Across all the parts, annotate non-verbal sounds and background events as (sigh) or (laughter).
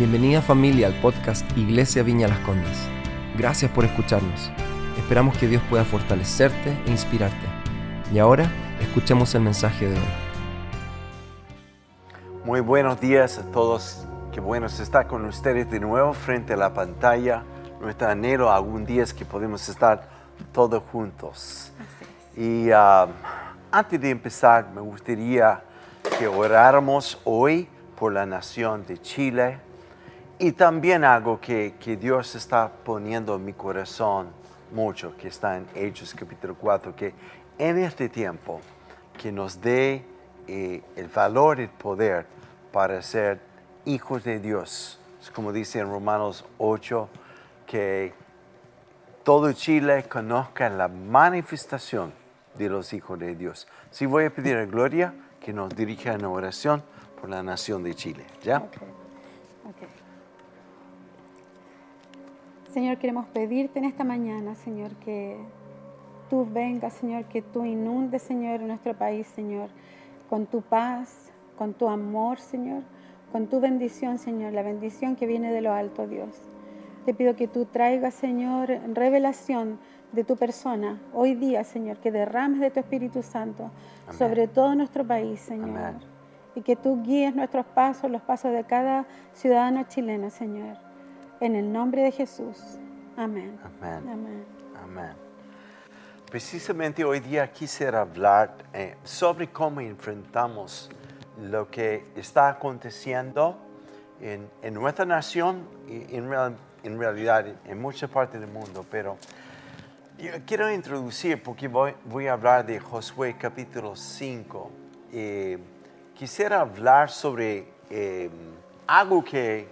Bienvenida familia al podcast Iglesia Viña Las Condes. Gracias por escucharnos. Esperamos que Dios pueda fortalecerte e inspirarte. Y ahora escuchemos el mensaje de hoy. Muy buenos días a todos. Qué bueno estar con ustedes de nuevo frente a la pantalla. Nuestro anhelo algún día es que podemos estar todos juntos. Y ah, antes de empezar, me gustaría que oráramos hoy por la nación de Chile y también algo que, que Dios está poniendo en mi corazón mucho, que está en Hechos capítulo 4, que en este tiempo que nos dé eh, el valor y el poder para ser hijos de Dios. Es como dice en Romanos 8, que todo Chile conozca la manifestación de los hijos de Dios. Si voy a pedir a Gloria que nos dirija en oración por la nación de Chile. ¿Ya? Ok, Señor, queremos pedirte en esta mañana, Señor, que tú vengas, Señor, que tú inundes, Señor, nuestro país, Señor, con tu paz, con tu amor, Señor, con tu bendición, Señor, la bendición que viene de lo alto, Dios. Te pido que tú traigas, Señor, revelación de tu persona hoy día, Señor, que derrames de tu Espíritu Santo Amén. sobre todo nuestro país, Señor. Amén. Y que tú guíes nuestros pasos, los pasos de cada ciudadano chileno, Señor. En el nombre de Jesús. Amén. Amén. Amén. Amén. Precisamente hoy día quisiera hablar eh, sobre cómo enfrentamos lo que está aconteciendo en, en nuestra nación y en, real- en realidad en muchas partes del mundo. Pero yo quiero introducir, porque voy, voy a hablar de Josué capítulo 5. Eh, quisiera hablar sobre eh, algo que,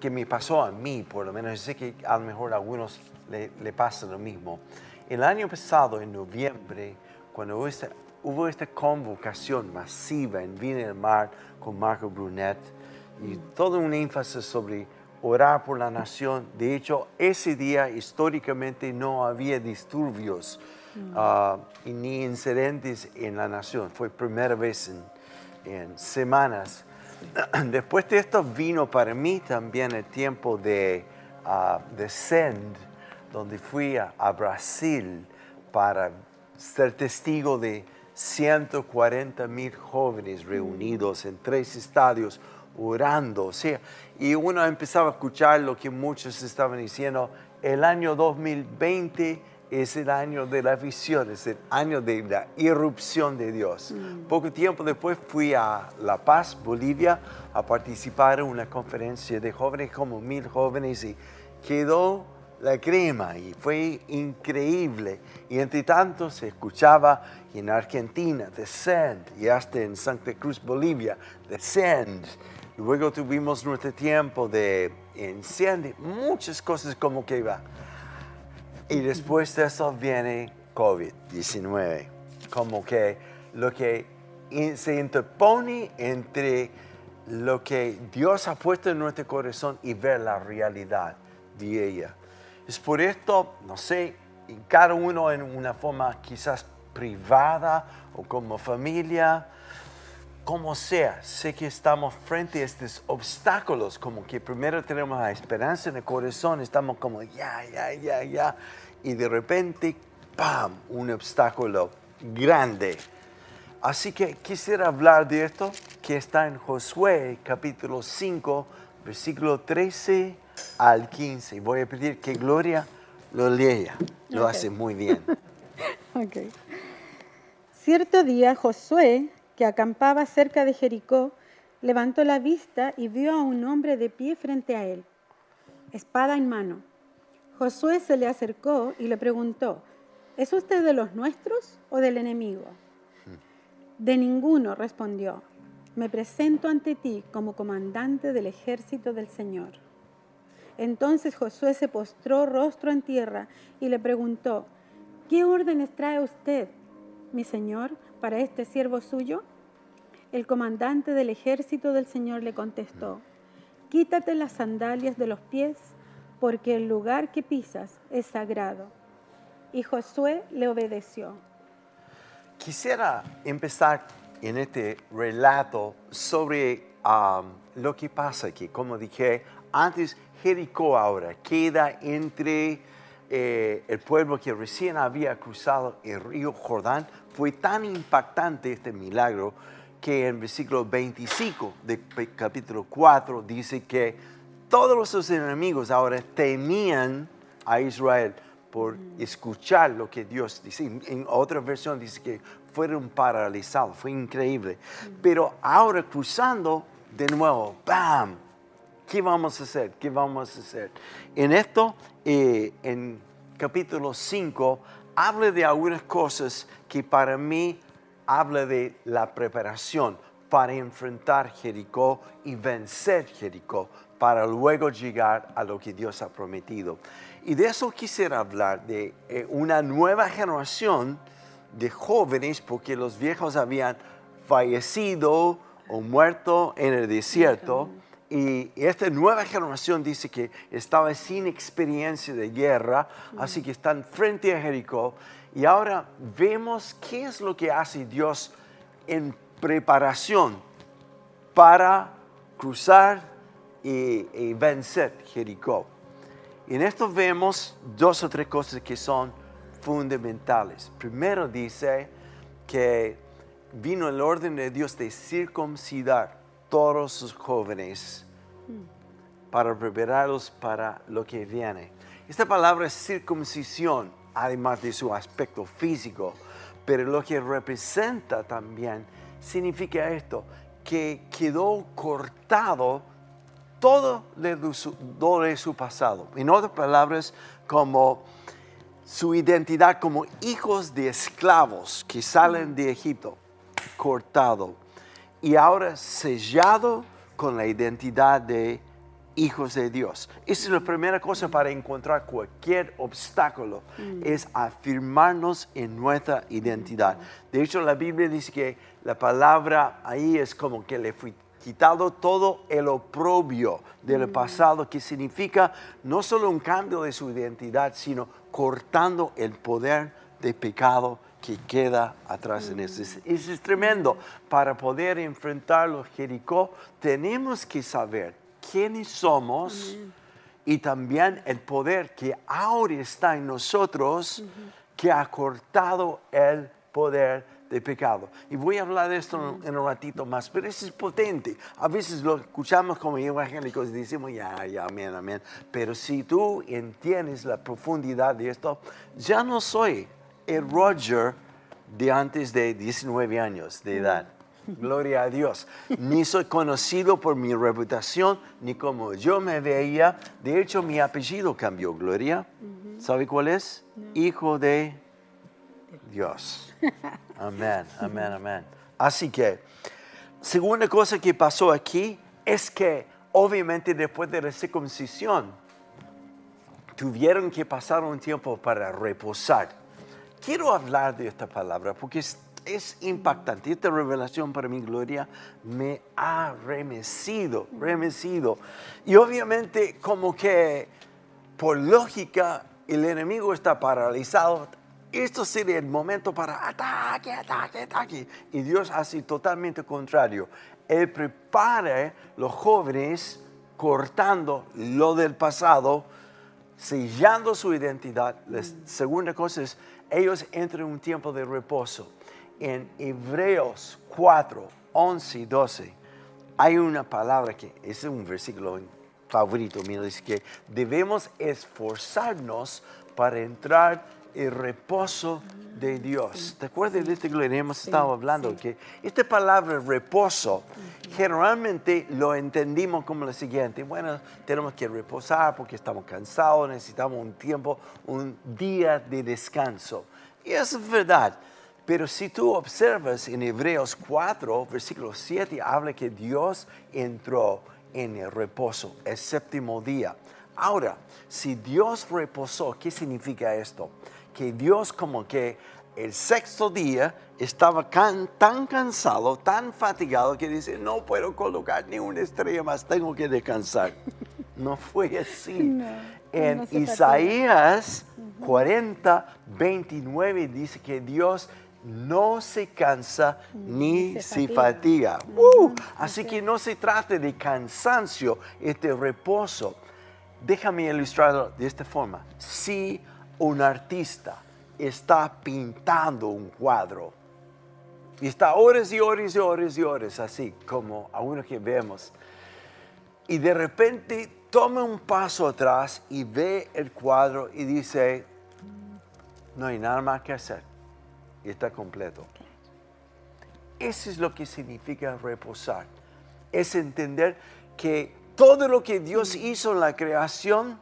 que me pasó a mí, por lo menos. Yo sé que a lo mejor a algunos le, le pasa lo mismo. El año pasado, en noviembre, cuando hubo esta, hubo esta convocación masiva en Vina del Mar con Marco Brunet, y todo un énfasis sobre orar por la nación. De hecho, ese día históricamente no había disturbios y ni incidentes en la nación. Fue primera vez en, en semanas. (clears throat) Después de esto vino para mí también el tiempo de, ah, de Send, donde fui a, a Brasil para ser testigo de 140 mil jóvenes reunidos en tres estadios orando. O sea, y uno empezaba a escuchar lo que muchos estaban diciendo, el año 2020 es el año de la visión, es el año de la irrupción de Dios. Poco tiempo después fui a La Paz, Bolivia, a participar en una conferencia de jóvenes, como mil jóvenes, y quedó la crema y fue increíble. Y entre tanto se escuchaba en Argentina, Descend, y hasta en Santa Cruz, Bolivia, Descend. Luego tuvimos nuestro tiempo de Enciende, muchas cosas como que iba. Y después de eso viene COVID-19, como que lo que se interpone entre lo que Dios ha puesto en nuestro corazón y ver la realidad de ella. Es por esto, no sé, cada uno en una forma quizás privada o como familia, como sea, sé que estamos frente a estos obstáculos, como que primero tenemos la esperanza en el corazón, estamos como ya, ya, ya, ya, y de repente, ¡pam!, un obstáculo grande. Así que quisiera hablar de esto que está en Josué capítulo 5, versículo 13 al 15. Voy a pedir que Gloria lo lea, lo hace muy bien. (laughs) Ok. Cierto día Josué, que acampaba cerca de Jericó, levantó la vista y vio a un hombre de pie frente a él, espada en mano. Josué se le acercó y le preguntó, ¿es usted de los nuestros o del enemigo? De ninguno, respondió. Me presento ante ti como comandante del ejército del Señor. Entonces Josué se postró rostro en tierra y le preguntó, ¿qué órdenes trae usted, mi señor, para este siervo suyo? El comandante del ejército del Señor le contestó, quítate las sandalias de los pies, porque el lugar que pisas es sagrado. Y Josué le obedeció. Quisiera empezar en este relato sobre um, lo que pasa aquí. Como dije antes, Jericó ahora queda entre eh, el pueblo que recién había cruzado el río Jordán. Fue tan impactante este milagro que en versículo 25 de capítulo 4 dice que todos sus enemigos ahora temían a Israel por escuchar lo que Dios dice. En otra versión dice que fueron paralizados, fue increíble. Pero ahora cruzando de nuevo, ¡bam! ¿Qué vamos a hacer? ¿Qué vamos a hacer? En esto, eh, en capítulo 5, habla de algunas cosas que para mí habla de la preparación para enfrentar Jericó y vencer Jericó, para luego llegar a lo que Dios ha prometido. Y de eso quisiera hablar, de eh, una nueva generación de jóvenes, porque los viejos habían fallecido o muerto en el desierto. Y esta nueva generación dice que estaba sin experiencia de guerra, así que están frente a Jericó. Y ahora vemos qué es lo que hace Dios en preparación para cruzar y, y vencer Jericó. En esto vemos dos o tres cosas que son fundamentales. Primero dice que vino el orden de Dios de circuncidar todos sus jóvenes para prepararlos para lo que viene. Esta palabra es circuncisión, además de su aspecto físico, pero lo que representa también significa esto, que quedó cortado todo de su, de su pasado. En otras palabras, como su identidad como hijos de esclavos que salen de Egipto, cortado. Y ahora sellado con la identidad de hijos de Dios. Esa es la primera cosa para encontrar cualquier obstáculo, es afirmarnos en nuestra identidad. De hecho, la Biblia dice que la palabra ahí es como que le fui quitado todo el oprobio del pasado, que significa no solo un cambio de su identidad, sino cortando el poder de pecado que queda atrás en eso. Eso es tremendo. Para poder enfrentar los Jericó, tenemos que saber quiénes somos y también el poder que ahora está en nosotros, que ha cortado el poder de pecado. Y voy a hablar de esto en un ratito más, pero eso es potente. A veces lo escuchamos como evangélicos y decimos, ya, ya, amén, amén. Pero si tú entiendes la profundidad de esto, ya no soy Roger de antes de 19 años de edad. Gloria a Dios. Ni soy conocido por mi reputación, ni como yo me veía. De hecho, mi apellido cambió, Gloria. ¿Sabe cuál es? Hijo de Dios. Amén, amén, amén. Así que, segunda cosa que pasó aquí es que obviamente después de la circuncisión tuvieron que pasar un tiempo para reposar. Quiero hablar de esta palabra porque es, es impactante. Esta revelación para mi gloria me ha remecido, remecido. Y obviamente como que por lógica el enemigo está paralizado, esto sería el momento para ataque, ataque, ataque. Y Dios hace totalmente contrario. Él prepara los jóvenes cortando lo del pasado, sellando su identidad. La segunda cosa es, ellos entran en un tiempo de reposo. En Hebreos 4, 11 y 12, hay una palabra que es un versículo favorito mío, dice que debemos esforzarnos para entrar el reposo de Dios. ¿Te acuerdas de este gloria? Hemos estado hablando que esta palabra reposo generalmente lo entendimos como lo siguiente. Bueno, tenemos que reposar porque estamos cansados, necesitamos un tiempo, un día de descanso. Y eso es verdad. Pero si tú observas en Hebreos 4, versículo 7, habla que Dios entró en el reposo, el séptimo día. Ahora, si Dios reposó, ¿qué significa esto? Que Dios como que el sexto día estaba tan cansado, tan fatigado que dice, no puedo colocar ni una estrella más, tengo que descansar. (laughs) No fue así. en Isaías 40, 29 dice que Dios no se cansa ni se se fatiga. fatiga. Uh, así que no se trata de cansancio, es de reposo. Déjame ilustrarlo de esta forma. Si un artista está pintando un cuadro y está horas y horas y horas y horas así, como a uno que vemos, y de repente toma un paso atrás y ve el cuadro y dice, no hay nada más que hacer, y está completo. Eso es lo que significa reposar. Es entender que todo lo que Dios hizo en la creación,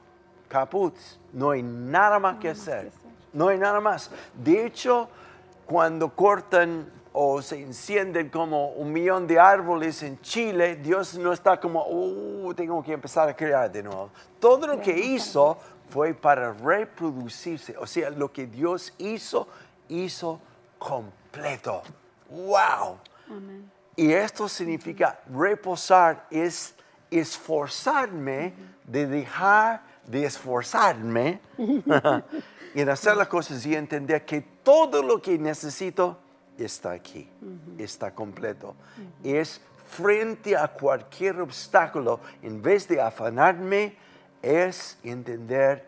caput, no hay nada más que hacer. No hay nada más. De hecho, cuando cortan o se encienden como un millón de árboles en Chile, Dios no está como, uh, tengo que empezar a crear de nuevo. Todo lo que hizo fue para reproducirse. O sea, lo que Dios hizo, hizo completo. ¡Wow! Y esto significa reposar, es esforzarme de dejar de esforzarme (laughs) en hacer las cosas y entender que todo lo que necesito está aquí, está completo. Es frente a cualquier obstáculo, en vez de afanarme, es entender,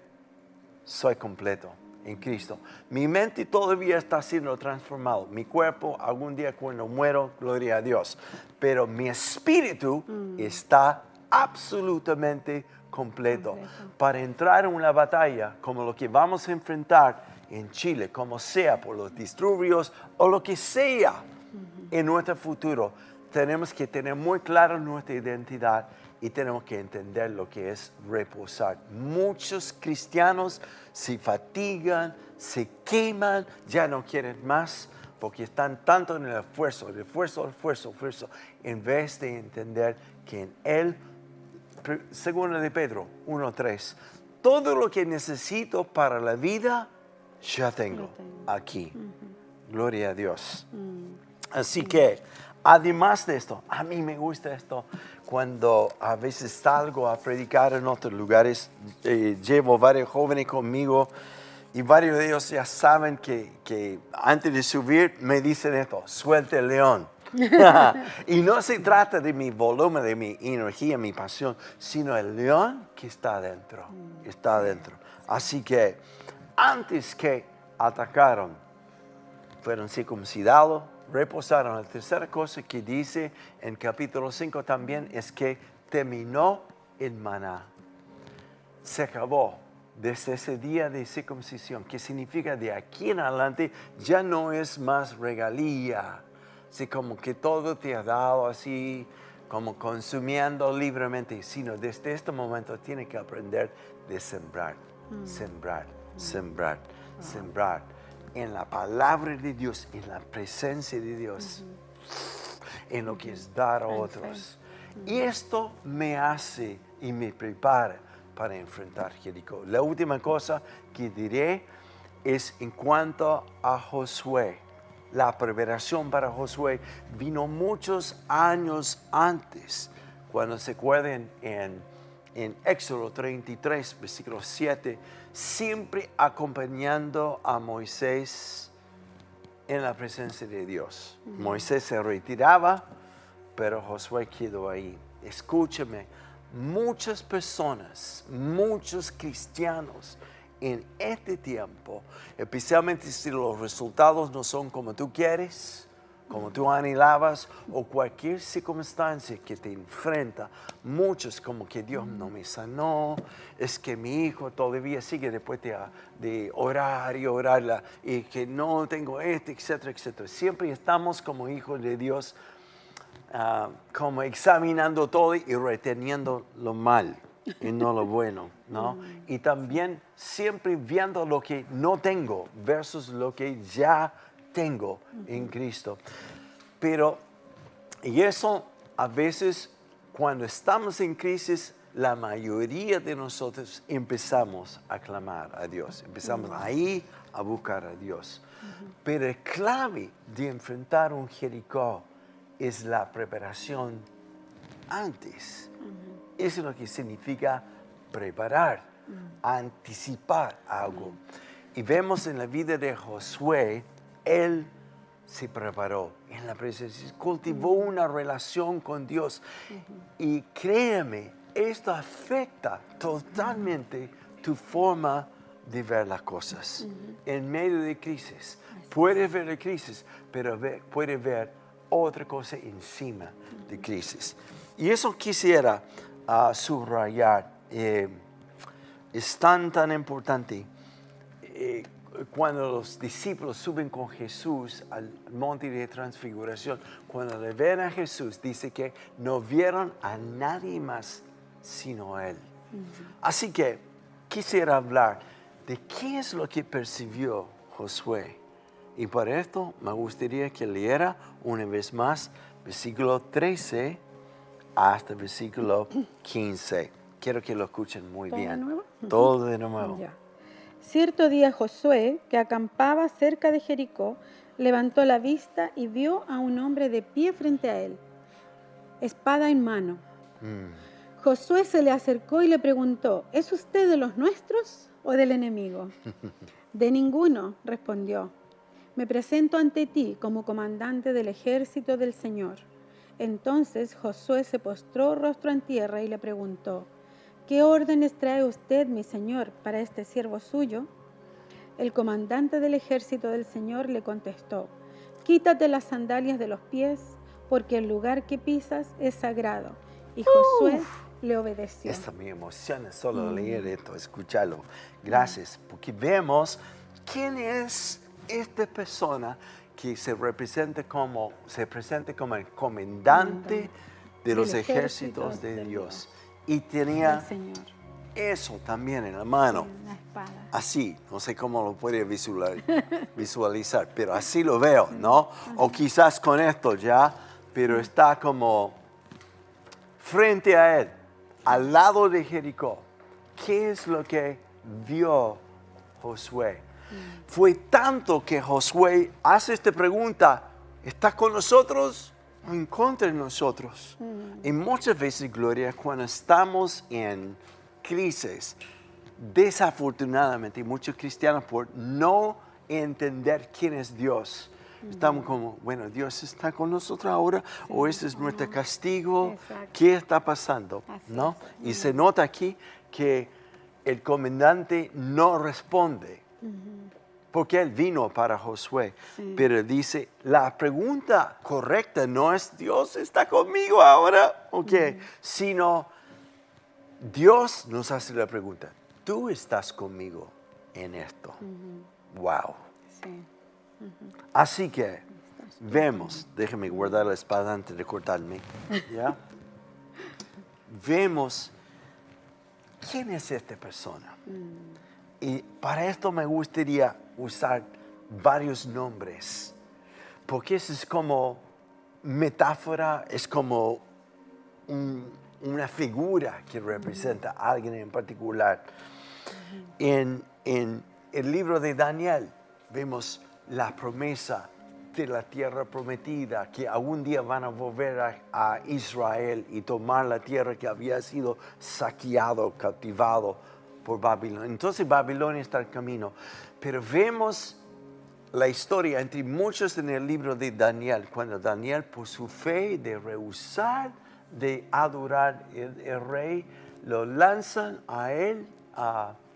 soy completo en Cristo. Mi mente todavía está siendo transformado. Mi cuerpo, algún día cuando muero, gloria a Dios. Pero mi espíritu está absolutamente completo. Para entrar en una batalla como lo que vamos a enfrentar en Chile, como sea por los disturbios o lo que sea en nuestro futuro, tenemos que tener muy clara nuestra identidad y tenemos que entender lo que es reposar. Muchos cristianos se fatigan, se queman, ya no quieren más porque están tanto en el esfuerzo, el esfuerzo, el esfuerzo, el esfuerzo, en vez de entender que en Él, según de Pedro 1.3, todo lo que necesito para la vida, ya tengo aquí. Gloria a Dios. Así que, además de esto, a mí me gusta esto cuando a veces salgo a predicar en otros lugares, eh, llevo varios jóvenes conmigo y varios de ellos ya saben que, que antes de subir me dicen esto, suelte el león. (laughs) y no se trata de mi volumen, de mi energía, mi pasión, sino el león que está adentro, está adentro. Así que antes que atacaron, fueron circuncidados, reposaron. La tercera cosa que dice en capítulo 5 también es que terminó el maná. Se acabó desde ese día de circuncisión, que significa de aquí en adelante ya no es más regalía, así como que todo te ha dado así, como consumiendo libremente, sino desde este momento tiene que aprender de sembrar, sembrar, sembrar, sembrar en la palabra de Dios, en la presencia de Dios, en lo que es dar a otros. Y esto me hace y me prepara para enfrentar Jericó. La última cosa que diré es en cuanto a Josué. La preparación para Josué vino muchos años antes, cuando se acuerdan en, en Éxodo 33, versículo 7, siempre acompañando a Moisés en la presencia de Dios. Moisés se retiraba, pero Josué quedó ahí. Escúchame, muchas personas, muchos cristianos en este tiempo, especialmente si los resultados no son como tú quieres, como tú anhelabas, o cualquier circunstancia que te enfrenta, muchos como que Dios no me sanó, es que mi hijo todavía sigue después de, de orar y orarla, y que no tengo este, etcétera, etcétera. Siempre estamos como hijos de Dios ah, como examinando todo y reteniendo lo mal y no lo bueno, ¿no? Y también siempre viendo lo que no tengo versus lo que ya tengo en Cristo. Pero, y eso a veces cuando estamos en crisis, la mayoría de nosotros empezamos a clamar a Dios, empezamos ahí a buscar a Dios. Pero el clave de enfrentar un Jericó es la preparación antes. Eso es lo que significa preparar, anticipar algo. Y vemos en la vida de Josué, él se preparó en la presencia, cultivó una relación con Dios. Y créeme, esto afecta totalmente tu forma de ver las cosas. En medio de crisis, puedes ver la crisis, pero ve- puedes ver otra cosa encima de crisis. Y eso quisiera ah, subrayar. eh, es tan, tan importante. Eh, cuando los discípulos suben con Jesús al monte de transfiguración, cuando le ven a Jesús, dice que no vieron a nadie más sino a Él. Así que quisiera hablar de qué es lo que percibió Josué. Y para esto me gustaría que leyera una vez más versículo 13 hasta versículo 15. Quiero que lo escuchen muy ¿Todo de bien. nuevo? Todo de nuevo. Ya. Cierto día Josué, que acampaba cerca de Jericó, levantó la vista y vio a un hombre de pie frente a él, espada en mano. Mm. Josué se le acercó y le preguntó, ¿es usted de los nuestros o del enemigo? (laughs) De ninguno, respondió. Me presento ante ti como comandante del ejército del Señor. Entonces Josué se postró rostro en tierra y le preguntó, ¿qué órdenes trae usted, mi Señor, para este siervo suyo? El comandante del ejército del Señor le contestó, quítate las sandalias de los pies, porque el lugar que pisas es sagrado. Y Josué le obedeció. Esta me emociona solo leer esto, escucharlo. Gracias, porque vemos quién es esta persona que se representa como, se presenta como el comandante de los ejércitos ejército de Dios. Y tenía eso también en la mano. Así, no sé cómo lo puede visualizar, visualizar, pero así lo veo, ¿no? O quizás con esto ya, pero está como frente a él, al lado de Jericó. ¿Qué es lo que vio Josué? Fue tanto que Josué hace esta pregunta, ¿está con nosotros o en contra de nosotros? Y muchas veces, Gloria, cuando estamos en crisis, desafortunadamente muchos cristianos por no entender quién es Dios. Estamos como, bueno, Dios está con nosotros ahora o ese es nuestro castigo. Exacto. ¿Qué está pasando? Así ¿No? Y se nota aquí que el comandante no responde porque él vino para Josué. Sí. Pero dice, la pregunta correcta no es Dios está conmigo ahora, ok, sino Dios nos hace la pregunta, tú estás conmigo en esto. Wow. Sí. Así que vemos, déjeme guardar la espada antes de cortarme, ¿ya? (laughs) vemos quién es esta persona. Y para esto me gustaría usar varios nombres, porque eso es como metáfora, es como un- una figura que representa a alguien en particular. En, en el libro de Daniel vemos la promesa de la tierra prometida, que algún día van a volver a, a Israel y tomar la tierra que había sido saqueado, cautivado por Babilonia. Entonces Babilonia está en camino. Pero vemos la historia entre muchos en el libro de Daniel, cuando Daniel por su fe de rehusar de adorar el, el rey, lo lanzan a él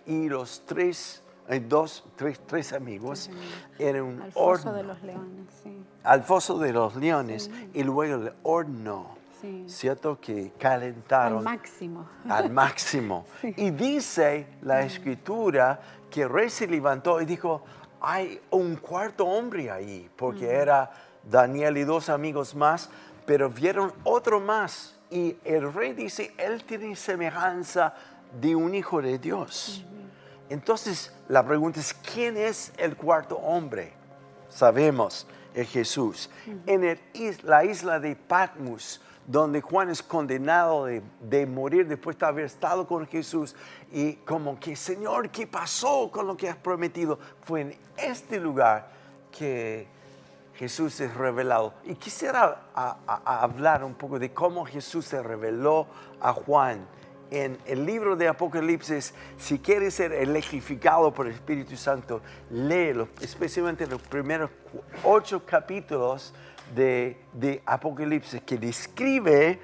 y los tres, dos, tres, tres amigos en un Al foso de los leones, sí. al foso de los leones y luego el horno, Sí. ¿cierto? Que calentaron Al máximo. al máximo. (laughs) Y dice la escritura que el rey se levantó y dijo, hay un cuarto hombre ahí, porque era Daniel y dos amigos más, pero vieron otro más. Y el rey dice, él tiene semejanza de un hijo de Dios. Entonces la pregunta es, ¿quién es el cuarto hombre? Sabemos, es Jesús. En el la isla de Patmos, donde Juan es condenado de, morir después de haber estado con Jesús, y como que, Señor, ¿qué pasó con lo que has prometido? Fue en este lugar que Jesús es revelado. Y quisiera hablar un poco de cómo Jesús se reveló a Juan en el libro de Apocalipsis, si quieres ser electrificado por el Espíritu Santo, léelo, especialmente los primeros ocho capítulos de, de Apocalipsis, que describe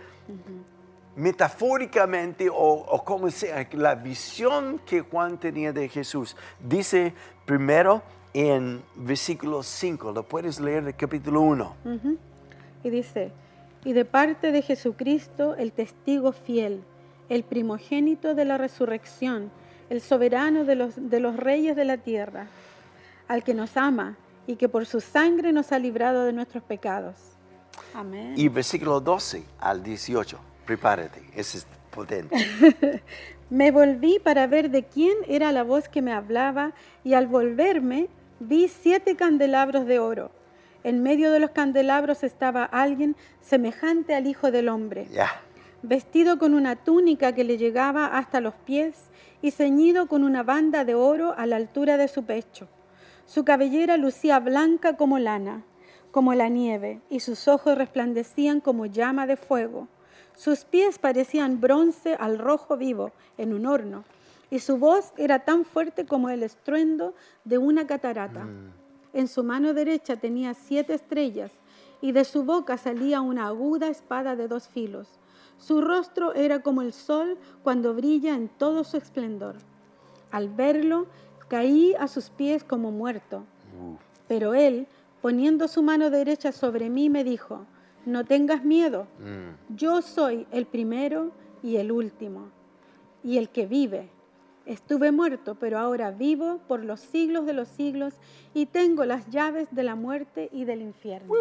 metafóricamente o, o como sea, la visión que Juan tenía de Jesús. Dice primero en versículo 5, lo puedes leer del capítulo 1. Y dice, y de parte de Jesucristo, el testigo fiel, el primogénito de la resurrección, el soberano de los, de los reyes de la tierra, al que nos ama y que por su sangre nos ha librado de nuestros pecados. Amén. Y versículo 12 al 18, prepárate, ese es potente. (laughs) Me volví para ver de quién era la voz que me hablaba y al volverme vi siete candelabros de oro. En medio de los candelabros estaba alguien semejante al Hijo del Hombre, vestido con una túnica que le llegaba hasta los pies y ceñido con una banda de oro a la altura de su pecho. Su cabellera lucía blanca como lana, como la nieve, y sus ojos resplandecían como llama de fuego. Sus pies parecían bronce al rojo vivo en un horno, y su voz era tan fuerte como el estruendo de una catarata. En su mano derecha tenía siete estrellas, y de su boca salía una aguda espada de dos filos. Su rostro era como el sol cuando brilla en todo su esplendor. Al verlo, caí a sus pies como muerto. Pero él, poniendo su mano derecha sobre mí, me dijo, no tengas miedo, yo soy el primero y el último, y el que vive. Estuve muerto, pero ahora vivo por los siglos de los siglos y tengo las llaves de la muerte y del infierno.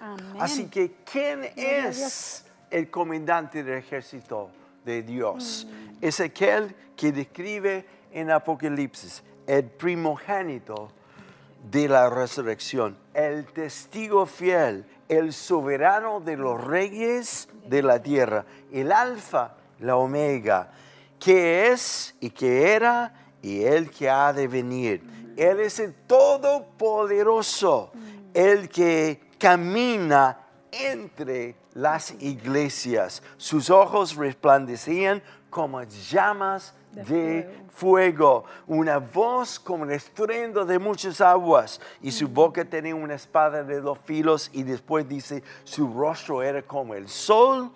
Amén. Así que, ¿quién Gloria es el comandante del ejército de Dios? Es aquel que describe en Apocalipsis el primogénito de la resurrección, el testigo fiel, el soberano de los reyes de la tierra, el alfa, la omega, que es y que era y el que ha de venir. Él es el todopoderoso, el que camina entre las iglesias. Sus ojos resplandecían como llamas De de fuego, una voz como el estruendo de muchas aguas, y su boca tenía una espada de dos filos, y después dice, su rostro era como el sol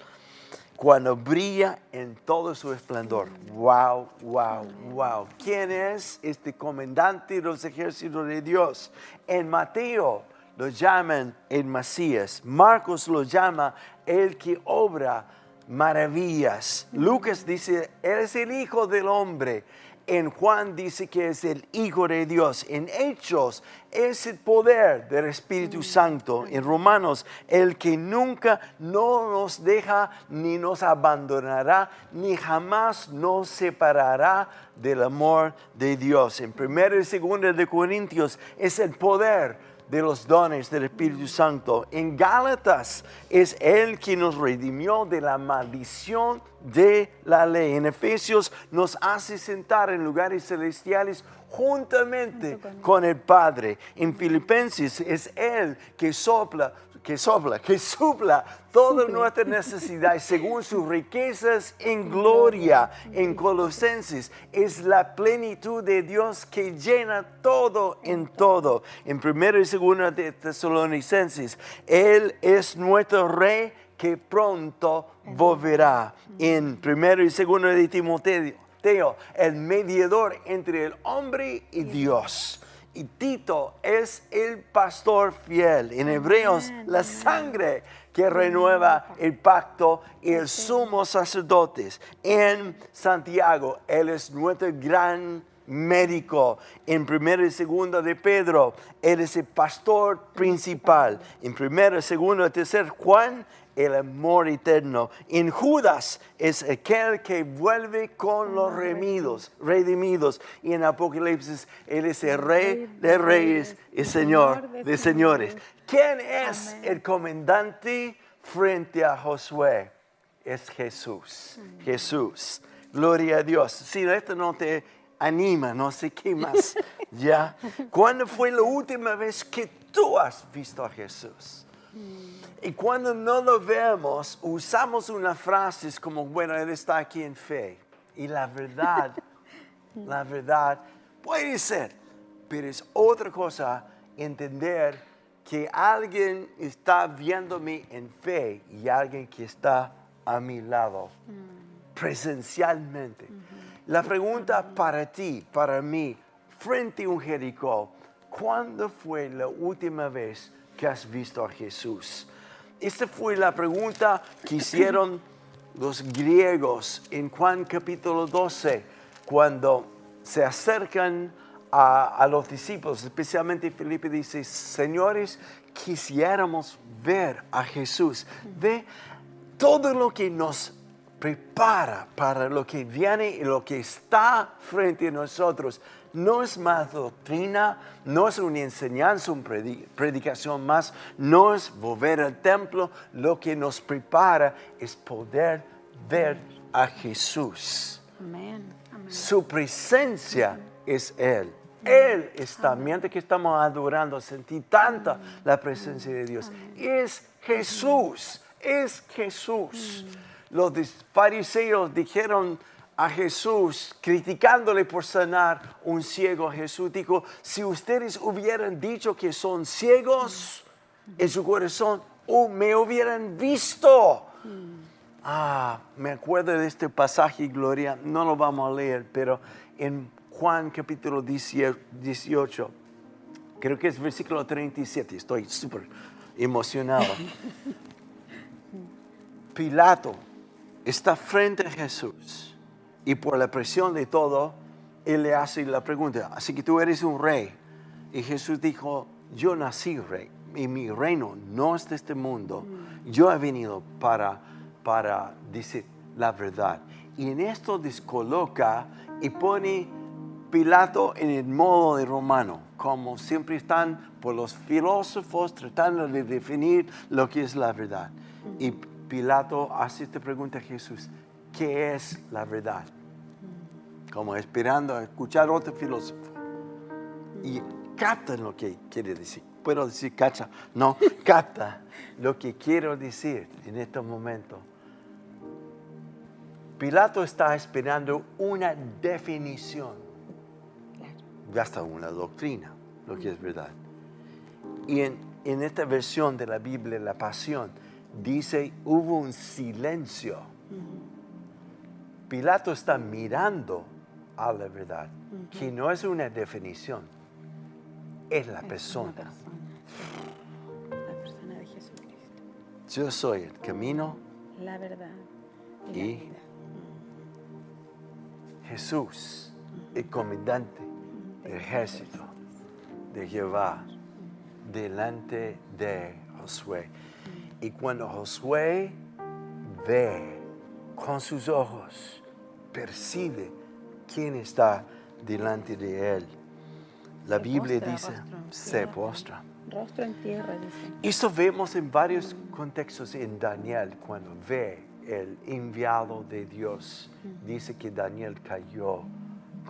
cuando brilla en todo su esplendor. Wow, wow, wow. ¿Quién es este comandante de los ejércitos de Dios? En Mateo lo llaman el Mesías. Marcos lo llama el que obra maravillas. Lucas dice, Él es el Hijo del Hombre. En Juan dice que es el Hijo de Dios. En Hechos es el poder del Espíritu Santo. En Romanos, el que nunca no nos deja ni nos abandonará, ni jamás nos separará del amor de Dios. En 1 y 2 de Corintios es el poder de los dones del Espíritu Santo. En Gálatas es Él quien nos redimió de la maldición de la ley. En Efesios nos hace sentar en lugares celestiales juntamente con el Padre. En Filipenses es Él que sopla, que sopla, que supla toda Suple. nuestra necesidad según sus riquezas en gloria. En Colosenses es la plenitud de Dios que llena todo en todo. En 1 y 2 de Tesalonicenses, Él es nuestro Rey que pronto volverá. En 1 y 2 de Timoteo, Teo, el mediador entre el hombre y Dios. Y Tito es el pastor fiel. En Hebreos, la sangre que renueva el pacto y el sumo sacerdotes. En Santiago, Él es nuestro gran médico. En primero y segundo de Pedro, Él es el pastor principal. En primero, segundo y tercer Juan, el amor eterno. En Judas es aquel que vuelve con los remidos, redimidos. Y en Apocalipsis, Él es el rey de reyes y señor de señores. ¿Quién es el comandante frente a Josué? Es Jesús. Jesús. Gloria a Dios. Si esto no te anima, no sé qué más. (laughs) ¿Ya? ¿Cuándo fue la última vez que tú has visto a Jesús? Y cuando no lo vemos, usamos unas frases como, bueno, Él está aquí en fe. Y la verdad, (laughs) la verdad puede ser, pero es otra cosa entender que alguien está viéndome en fe y alguien que está a mi lado, presencialmente. La pregunta para ti, para mí, frente a un Jericó, ¿cuándo fue la última vez que has visto a Jesús? Esta fue la pregunta que hicieron los griegos en Juan capítulo 12, cuando se acercan a, a los discípulos, especialmente Felipe dice, señores, quisiéramos ver a Jesús. Ve todo lo que nos prepara para lo que viene y lo que está frente a nosotros. No es más doctrina, no es una enseñanza, una predi- predicación más, no es volver al templo. Lo que nos prepara es poder ver a Jesús. Amén. Amén. Su presencia es Él. Él está, mientras que estamos adorando, sentí tanta la presencia de Dios. Es Jesús, es Jesús. Los fariseos dijeron a Jesús, criticándole por sanar un ciego, Jesús dijo, si ustedes hubieran dicho que son ciegos en su corazón, o me hubieran visto. Ah, me acuerdo de este pasaje, Gloria, no lo vamos a leer, pero en Juan capítulo 18, creo que es versículo 37, estoy súper emocionado. (laughs) Pilato está frente a Jesús y por la presión de todo, él le hace la pregunta, así que tú eres un rey. Y Jesús dijo, yo nací rey y mi reino no es de este mundo. Yo he venido para, para decir la verdad. Y en esto descoloca y pone Pilato en el modo de romano, como siempre están por los filósofos tratando de definir lo que es la verdad. Y Pilato hace esta pregunta a Jesús, ¿qué es la verdad? Como esperando a escuchar otro filósofo. Y captan lo que quiere decir. Puedo decir cacha, no, (laughs) capta lo que quiero decir en este momento. Pilato está esperando una definición, ya está una doctrina, lo que es verdad. Y en, en esta versión de la Biblia, la Pasión, dice, hubo un silencio. Pilato está mirando a la verdad, que no es una definición, es la Es persona. persona. La persona de Jesucristo. Yo soy el camino, La verdad y, Y- la vida. Jesús, el comandante del ejército de Jehová, delante de Josué. Y cuando Josué ve con sus ojos, percibe quién está delante de él. La Biblia dice, se postra. Rostro en tierra, dice. Esto vemos en varios contextos en Daniel cuando ve el enviado de Dios. Dice que Daniel cayó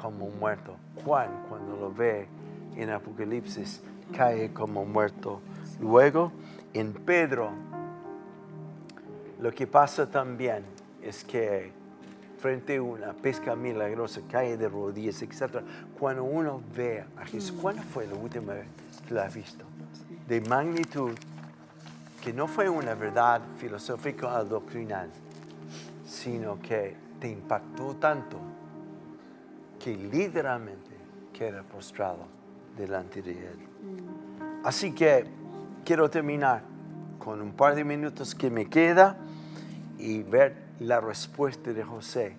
como muerto. Juan cuando lo ve en Apocalipsis cae como muerto. Luego en Pedro lo que pasa también es que frente a una pesca milagrosa cae de rodillas, etc. Cuando uno ve a Jesús, ¿cuándo fue la última vez que lo ha visto? De magnitud que no fue una verdad filosófica o doctrinal, sino que te impactó tanto que literalmente queda postrado delante de Él. Así que quiero terminar con un par de minutos que me queda y ver la respuesta de José,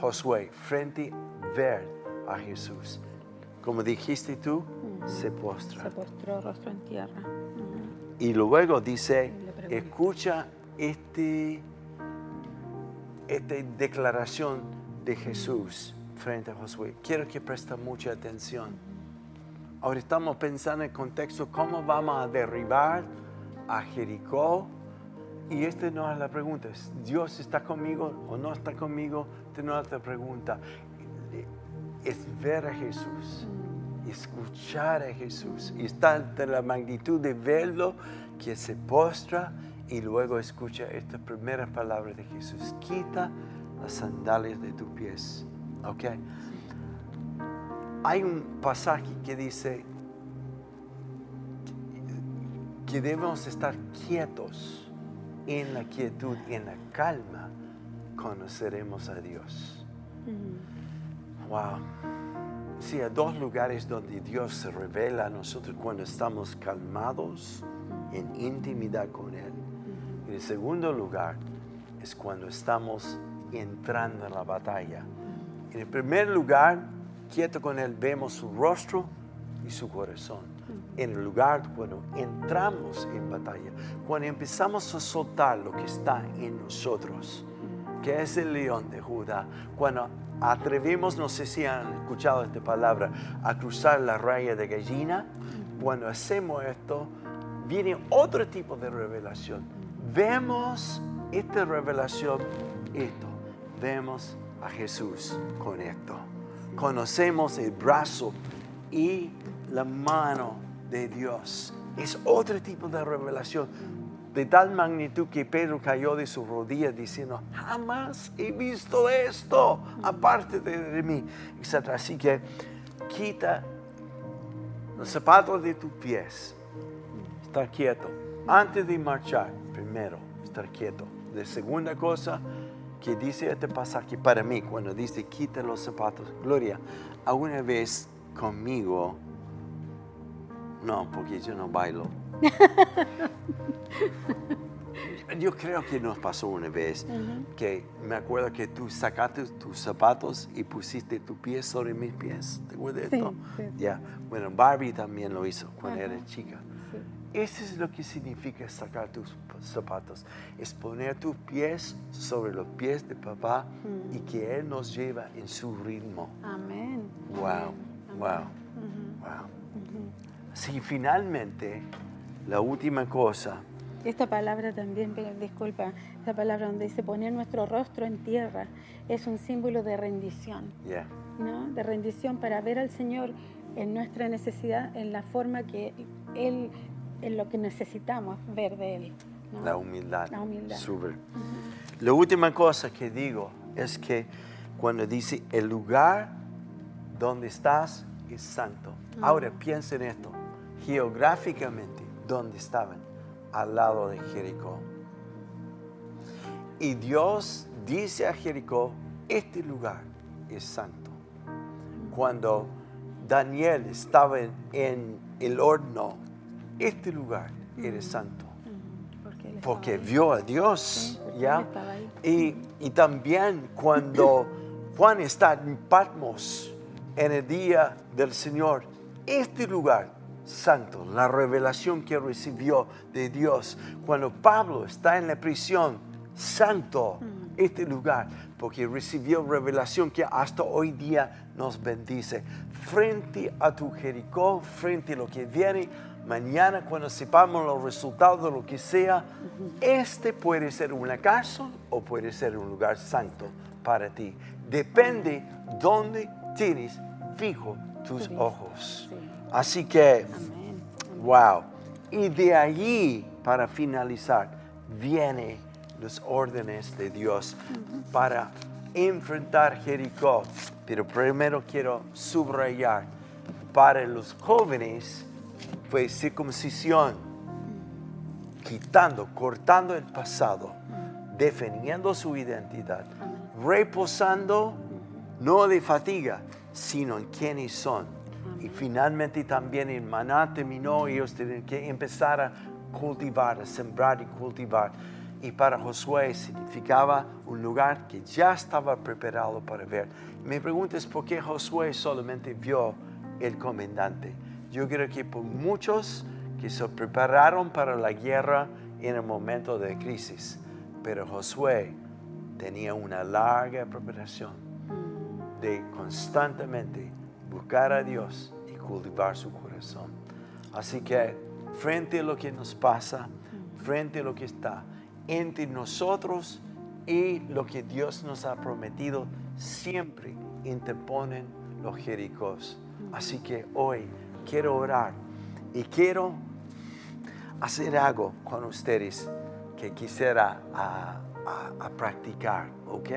Josué, frente a ver a Jesús. Como dijiste tú, se postra. Se postró rostro en tierra. Y luego dice, escucha este, esta declaración de Jesús frente a Josué. Quiero que preste mucha atención. Ahora estamos pensando en el contexto, ¿cómo vamos a derribar a Jericó? Y esta no es la pregunta, ¿Dios está conmigo o no está conmigo? Esta no es la pregunta. Es ver a Jesús escuchar a Jesús y está ante la magnitud de verlo que se postra y luego escucha estas primeras palabras de Jesús. Quita las sandalias de tus pies. ¿Ok? Hay un pasaje que dice que debemos estar quietos en la quietud, en la calma, conoceremos a Dios. Wow. Sí, hay dos lugares donde Dios se revela a nosotros cuando estamos calmados en intimidad con Él. Y el segundo lugar es cuando estamos entrando en la batalla. En el primer lugar, quieto con Él, vemos su rostro y su corazón. En el lugar cuando entramos en batalla, cuando empezamos a soltar lo que está en nosotros, que es el león de Judá, cuando atrevimos, no sé si han escuchado esta palabra, a cruzar la raya de gallina, cuando hacemos esto, viene otro tipo de revelación. Vemos esta revelación, esto, vemos a Jesús con esto. Conocemos el brazo y la mano de Dios. Es otro tipo de revelación de tal magnitud que Pedro cayó de sus rodillas diciendo, jamás he visto esto aparte de, mí, etc. Así que quita los zapatos de tus pies, estar quieto. Antes de marchar, primero, estar quieto. De segunda cosa que dice este pasaje para mí, cuando dice quita los zapatos, Gloria, alguna vez conmigo, no, porque yo no bailo. (laughs) Yo creo que nos pasó una vez que me acuerdo que tú sacaste tus zapatos y pusiste tu pie sobre mis pies. ¿Te acuerdas de esto? Ya. Bueno, Barbie también lo hizo cuando era chica. Eso es lo que significa sacar tus zapatos. Es poner tus pies sobre los pies de papá y que Él nos lleva en su ritmo. Amén. Wow, wow, wow. Sí, finalmente la última cosa. Esta palabra también, disculpa, esta palabra donde dice poner nuestro rostro en tierra es un símbolo de rendición, ¿no? De rendición para ver al Señor en nuestra necesidad, en la forma que Él, en lo que necesitamos ver de Él. La humildad. La humildad. La última cosa que digo es que cuando dice el lugar donde estás es santo. Ahora piensa en esto. Geográficamente, donde estaban, al lado de Jericó. Y Dios dice a Jericó, este lugar es santo. Cuando Daniel estaba en, el horno, este lugar era santo. Porque, vio a Dios, ¿ya? Y, y también cuando (laughs) Juan está en Patmos en el día del Señor, este lugar santo, la revelación que recibió de Dios. Cuando Pablo está en la prisión, santo mm. este lugar, porque recibió revelación que hasta hoy día nos bendice. Frente a tu Jericó, frente a lo que viene, mañana cuando sepamos los resultados de lo que sea, este puede ser una casa o puede ser un lugar santo para ti. Depende dónde tienes fijo tus ojos. Así que, wow. Y de allí, para finalizar, vienen los órdenes de Dios para enfrentar Jericó. Pero primero quiero subrayar, para los jóvenes fue circuncisión, quitando, cortando el pasado, defendiendo su identidad, reposando no de fatiga, sino en quienes son y finalmente también en Maná terminó, ellos tienen que empezar a cultivar, a sembrar y cultivar. Y para Josué significaba un lugar que ya estaba preparado para ver. Me preguntas por qué Josué solamente vio el comandante. Yo creo que por muchos que se prepararon para la guerra en el momento de crisis, pero Josué tenía una larga preparación de constantemente buscar a Dios y cultivar su corazón. Así que frente a lo que nos pasa, frente a lo que está entre nosotros y lo que Dios nos ha prometido, siempre interponen los jericós. Así que hoy quiero orar y quiero hacer algo con ustedes que quisiera a, a- a practicar, ¿ok?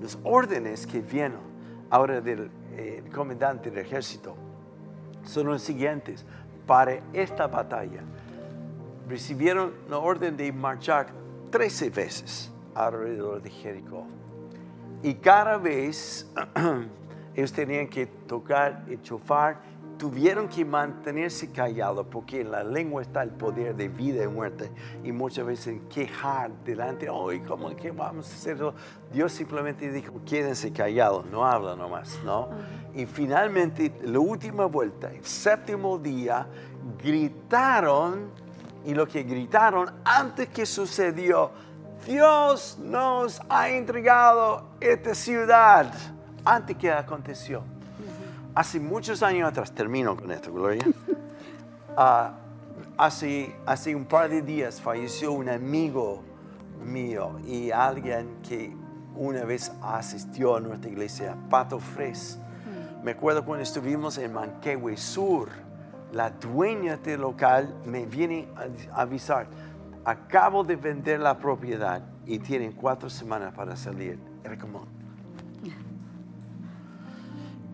Los órdenes que vienen ahora del eh, comandante del ejército son los siguientes para esta batalla. Recibieron la orden de marchar 13 veces alrededor de Jericó. Y cada vez (clears throat) ellos tenían que tocar el chofar, tuvieron que mantenerse callados porque en la lengua está el poder de vida y muerte. Y muchas veces quejar delante, hoy ¿cómo que vamos a hacerlo? Dios simplemente dijo, quédense callados, no hablan nomás, ¿no? Y finalmente, la última vuelta, el séptimo día, gritaron, y lo que gritaron antes que sucedió, Dios nos ha entregado esta ciudad antes que aconteció. Hace muchos años atrás, termino con esto, Gloria. (laughs) Ah, hace, hace un par de días falleció un amigo mío y alguien que una vez asistió a nuestra iglesia, Pato Fres. Me acuerdo cuando estuvimos en Manquehue Sur, la dueña del local me viene a avisar, acabo de vender la propiedad y tienen cuatro semanas para salir. Era como...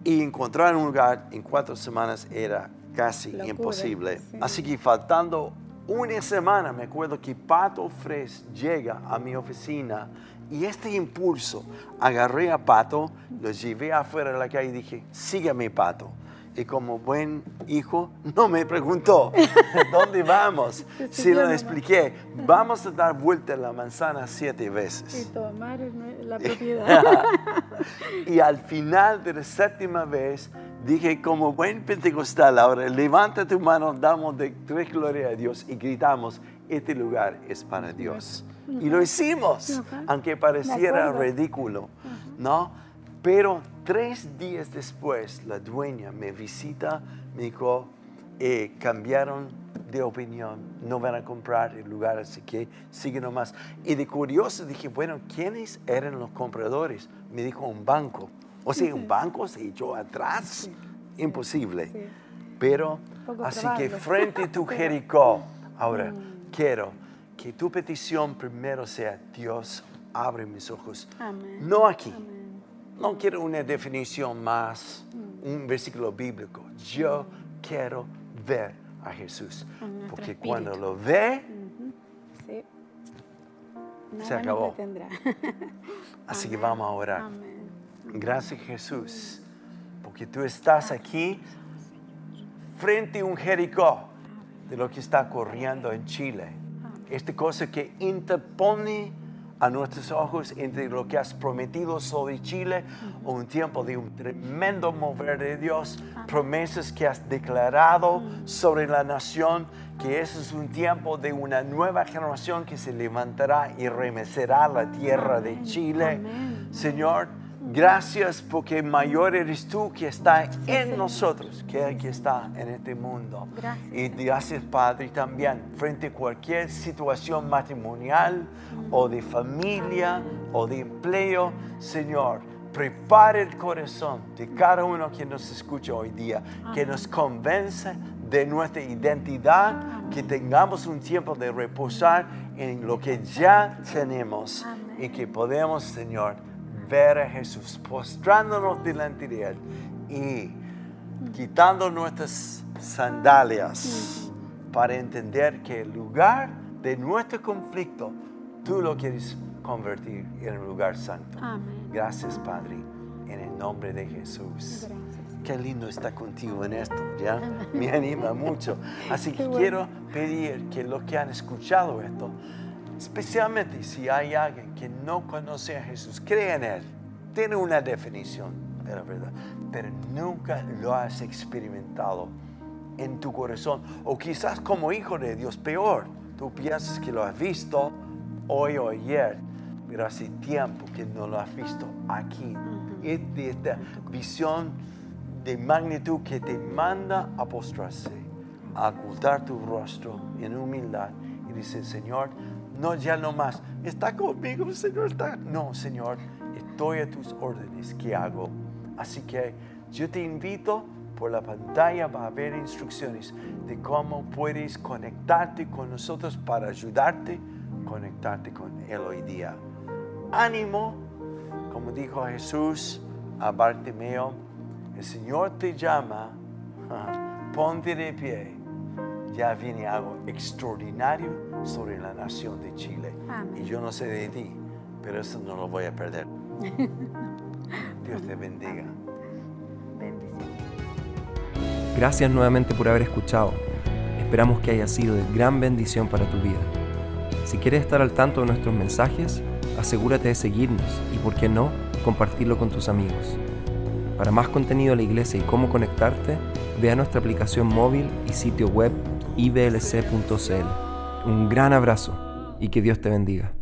Y encontrar un lugar en cuatro semanas era casi Locura, imposible. sí. Así que faltando una semana, me acuerdo que Pato Fres llega a mi oficina y este impulso, agarré a Pato, lo llevé afuera de la calle y dije, sígueme Pato. Y como buen hijo, no me preguntó, (laughs) ¿dónde vamos? Sí siguió lo expliqué, vamos a dar vuelta a la manzana siete Y veces. tomar el- la propiedad. (laughs) y al final de la séptima vez dije, como buen pentecostal, ahora levanta tu mano, damos de tres gloria a Dios y gritamos, este lugar es para Dios. Y lo hicimos, aunque pareciera ridículo, ¿no? Pero tres días después, la dueña me visita, me dijo, eh, cambiaron de opinión, no van a comprar el lugar, así que sigue nomás. Y de curioso dije, bueno, ¿quiénes eran los compradores? Me dijo un banco. O sea, un (laughs) banco se echó atrás. Imposible. Sí. Pero, así que frente a (laughs) tu Jericó, ahora quiero que tu petición primero sea, Dios, abre mis ojos. Amén. No aquí. Amén. No quiero una definición más, un versículo bíblico. Yo quiero ver a Jesús. Porque espíritu. cuando lo ve. Sí. Se acabó. (laughs) así que vamos a orar. Amén. Gracias Jesús, porque tú estás aquí frente a un Jericó de lo que está corriendo en Chile. Esta cosa que interpone a nuestros ojos entre lo que has prometido sobre Chile, o un tiempo de un tremendo mover de Dios, promesas que has declarado sobre la nación, que ese es un tiempo de una nueva generación que se levantará y remecerá la tierra de. Chile. Señor, gracias porque mayor eres tú que está en nosotros que el que está en este mundo. Gracias, Y gracias, Padre, también frente a cualquier situación matrimonial o de familia o de empleo, Señor. Prepara el corazón de cada uno que nos escucha hoy día, que nos convence de nuestra identidad, que tengamos un tiempo de reposar en lo que ya tenemos y que podemos, Señor, ver a Jesús postrándonos delante de Él y quitando nuestras sandalias para entender que el lugar de nuestro conflicto, tú lo quieres convertir en un lugar santo. Amén. Gracias, Padre, en el nombre de Jesús. Gracias. Qué lindo estar contigo en esto, ¿ya? Me anima mucho. Así que bueno. quiero pedir que los que han escuchado esto, especialmente si hay alguien que no conoce a Jesús, cree en Él, tiene una definición de la verdad, pero nunca lo has experimentado en tu corazón, o quizás como hijo de Dios, peor, tú piensas que lo has visto hoy o ayer, pero hace tiempo que no lo has visto aquí. Es de esta visión de magnitud que te manda a postrarse, a ocultar tu rostro en humildad y dice, Señor, no ya no más, está conmigo, Señor, está. No, Señor, estoy a tus órdenes, ¿qué hago? Así que yo te invito por la pantalla va a haber instrucciones de cómo puedes conectarte con nosotros para ayudarte a conectarte con Él hoy día. Ánimo, como dijo Jesús a Bartimeo, el Señor te llama, (laughs) ponte de pie. Ya viene algo extraordinario sobre la nación de Chile. Amén. Y yo no sé de ti, pero eso no lo voy a perder. (laughs) Dios te bendiga. Bendición. Gracias nuevamente por haber escuchado. Esperamos que haya sido de gran bendición para tu vida. Si quieres estar al tanto de nuestros mensajes, asegúrate de seguirnos y, por qué no, compartirlo con tus amigos. Para más contenido de la iglesia y cómo conectarte, ve a nuestra aplicación móvil y sitio web iblc.cl. Un gran abrazo y que Dios te bendiga.